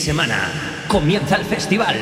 semana comienza el festival.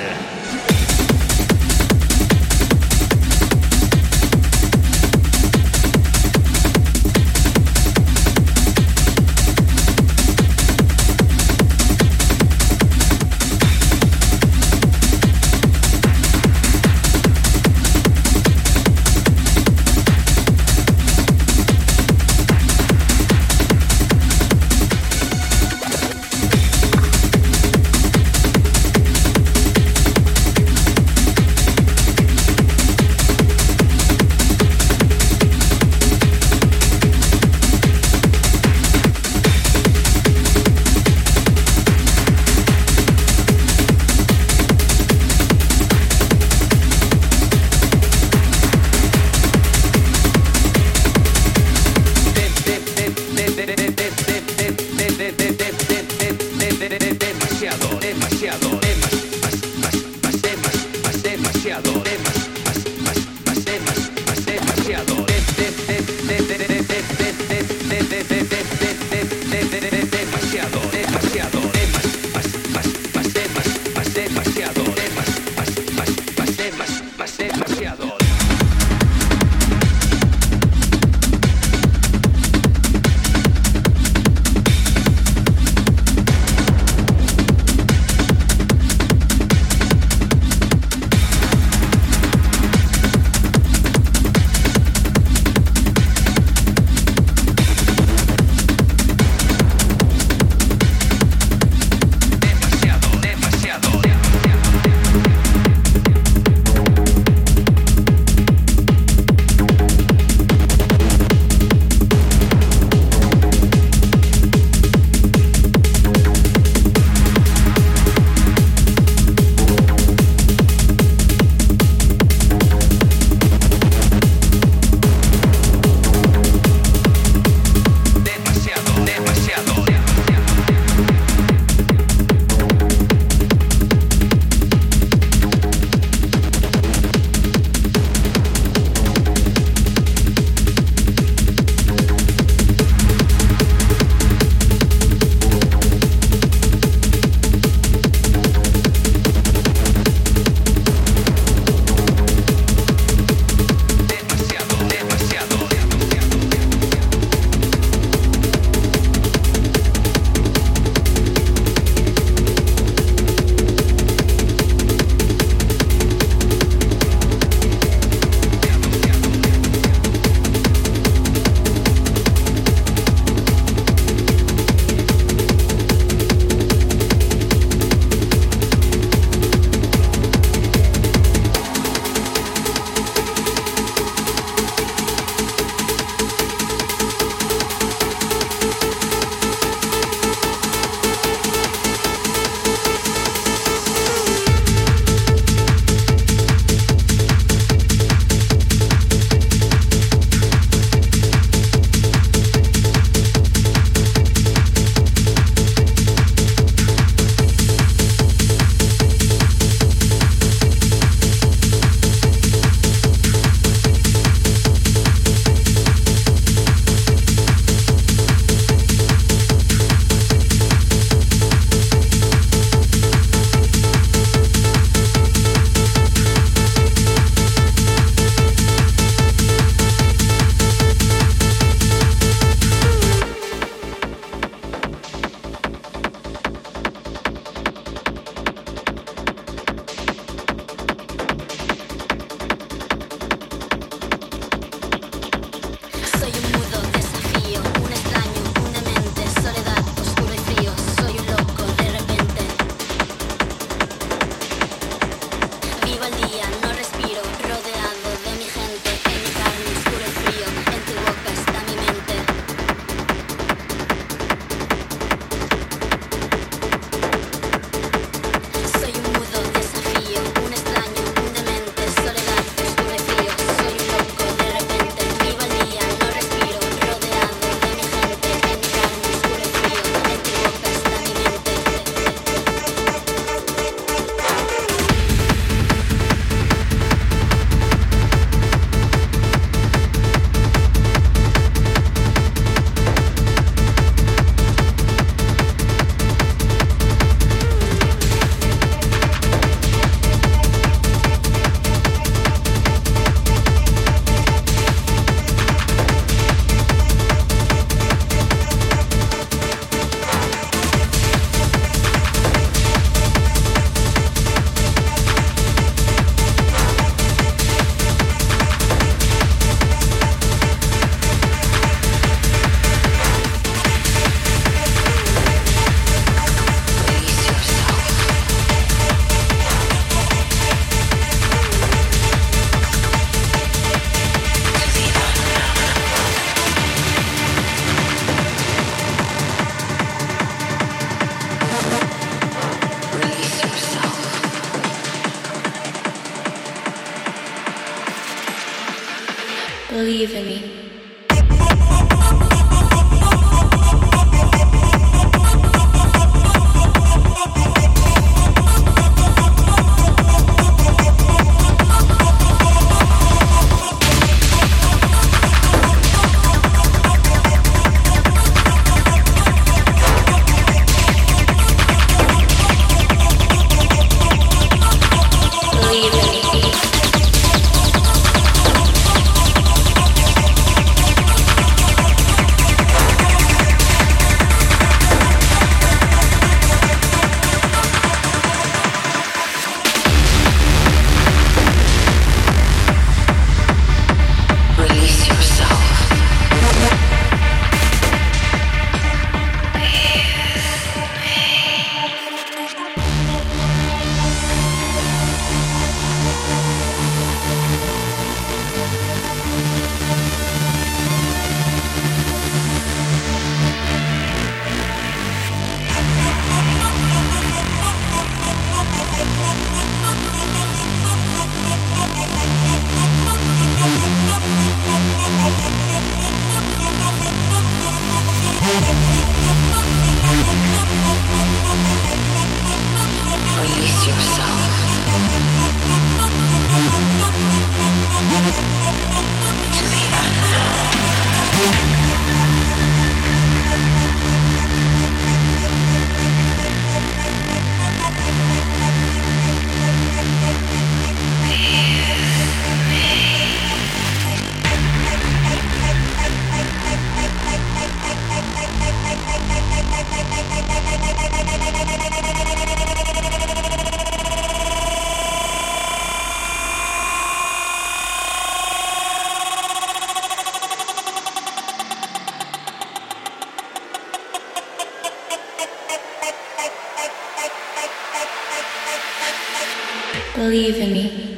Believe in me.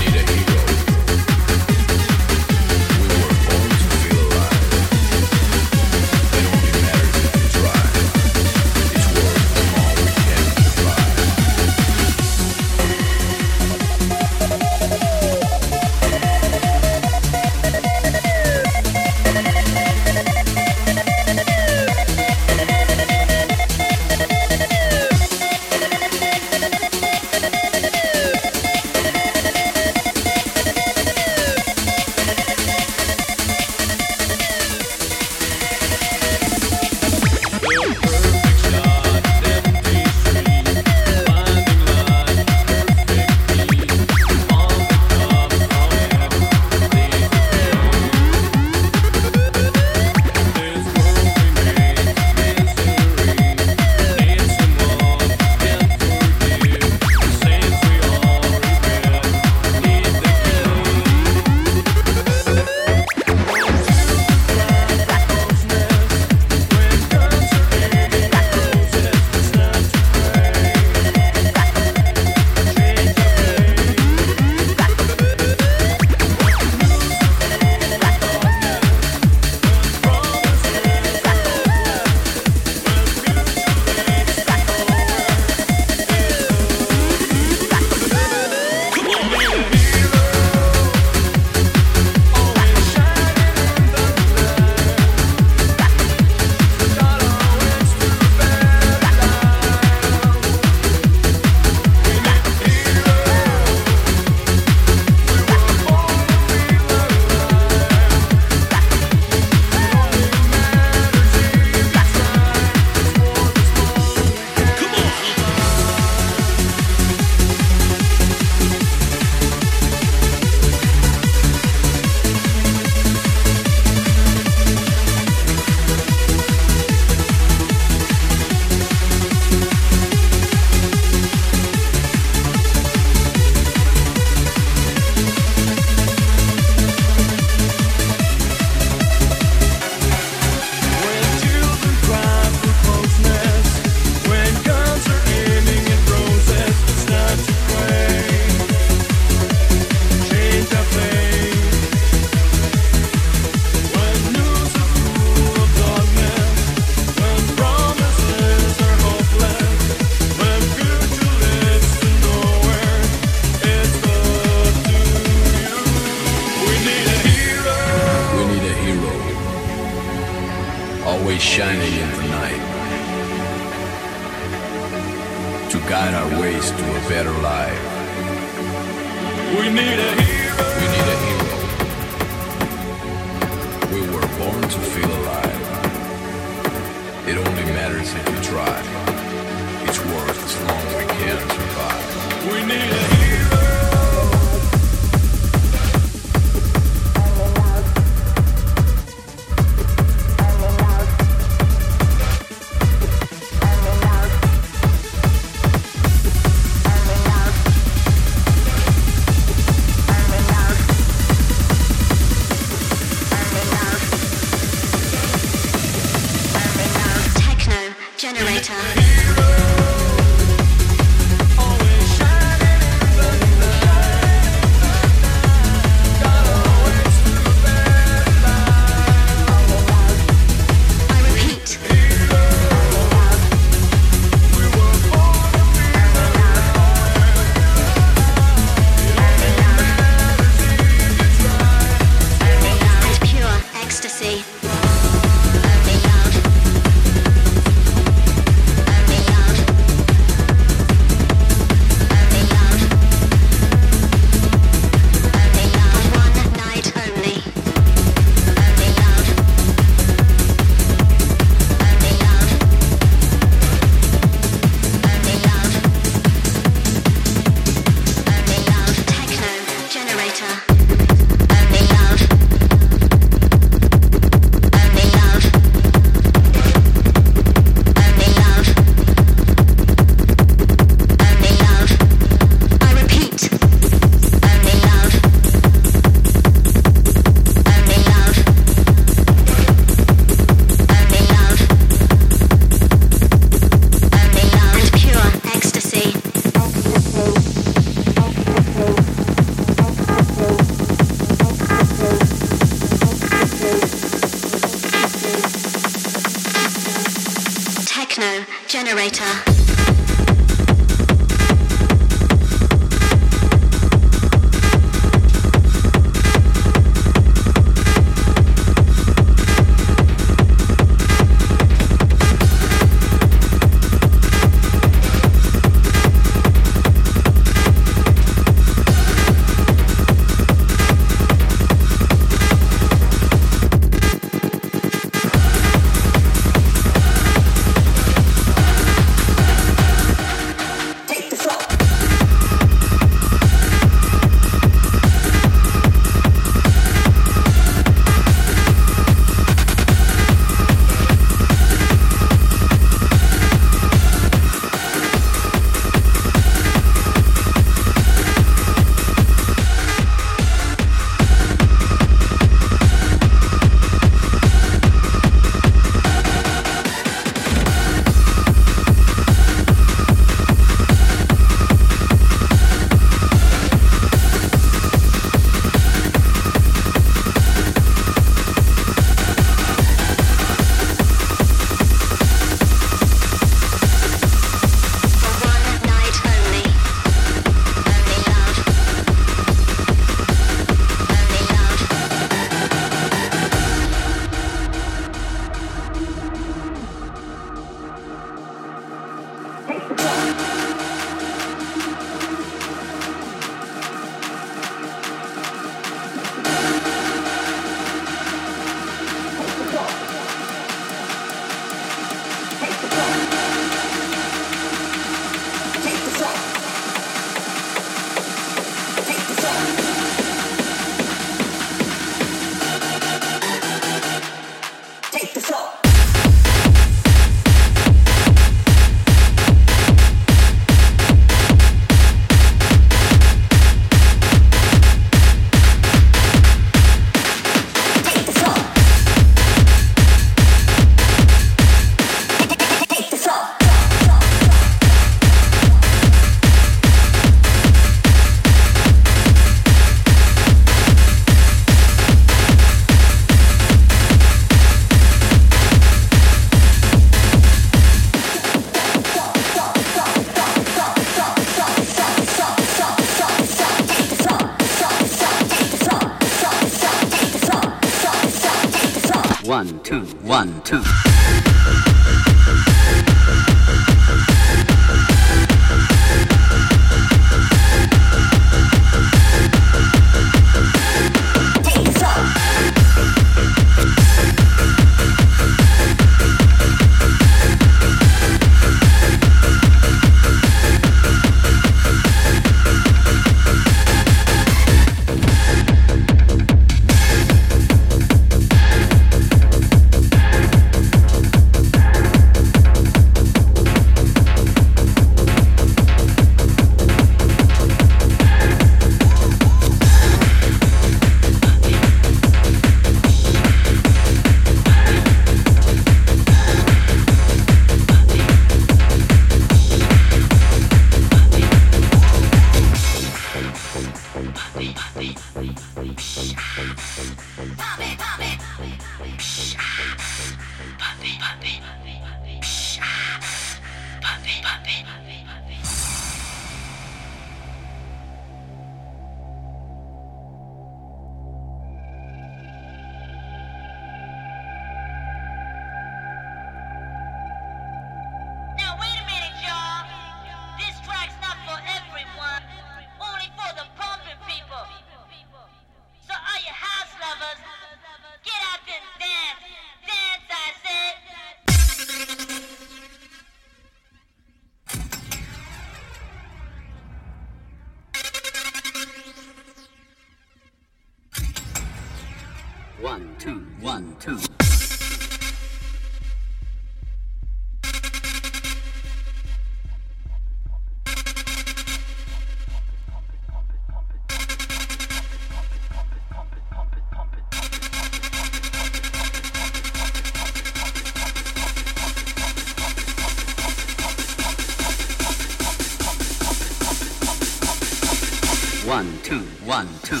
One, two, one, two.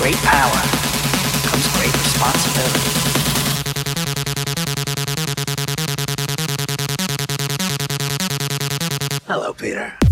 Great power comes great responsibility. Hello, Peter.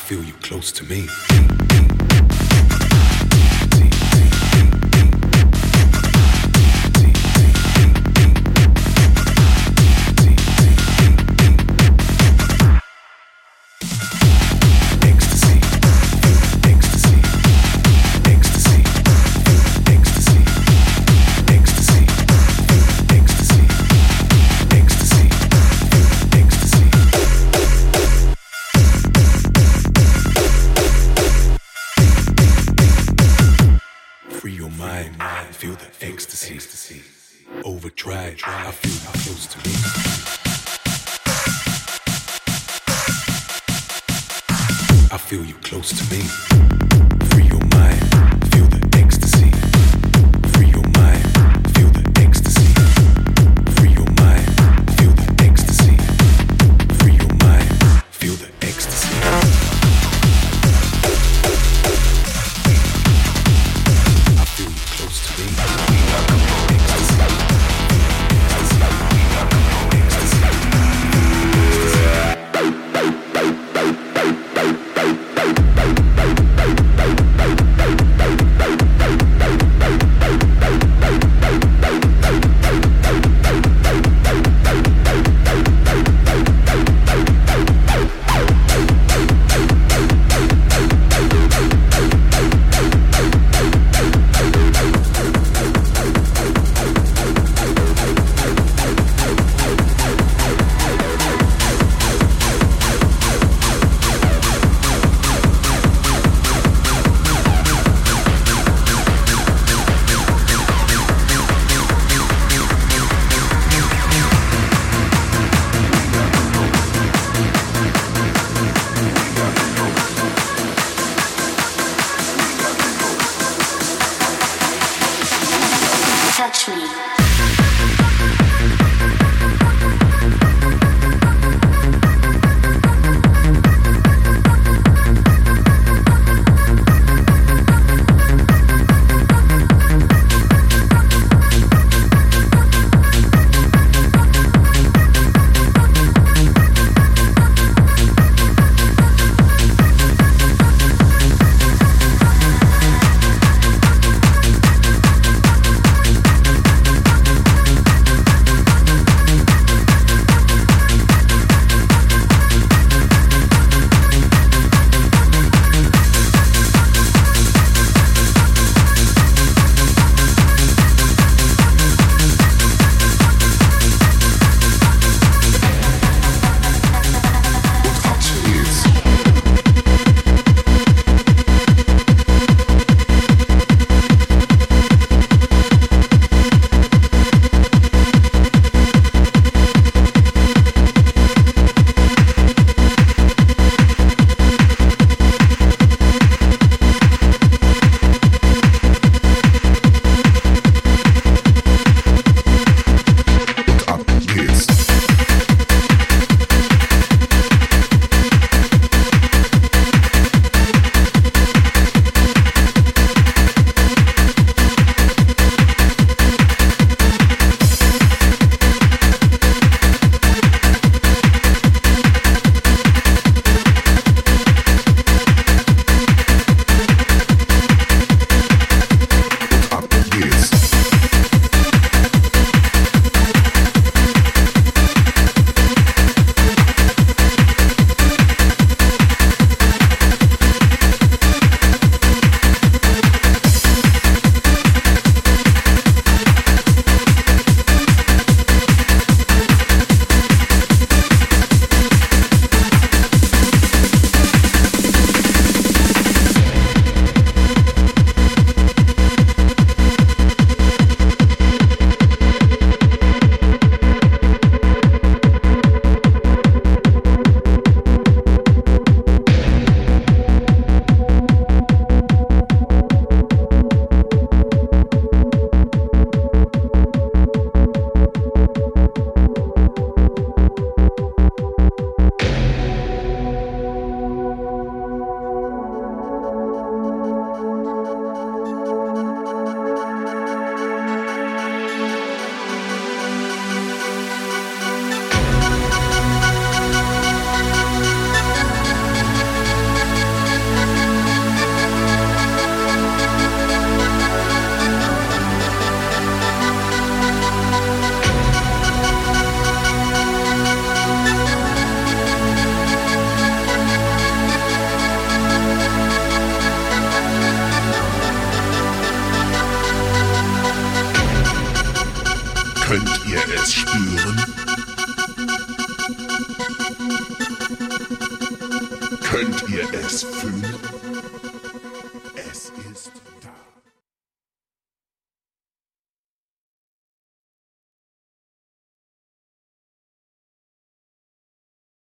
Feel you close to me.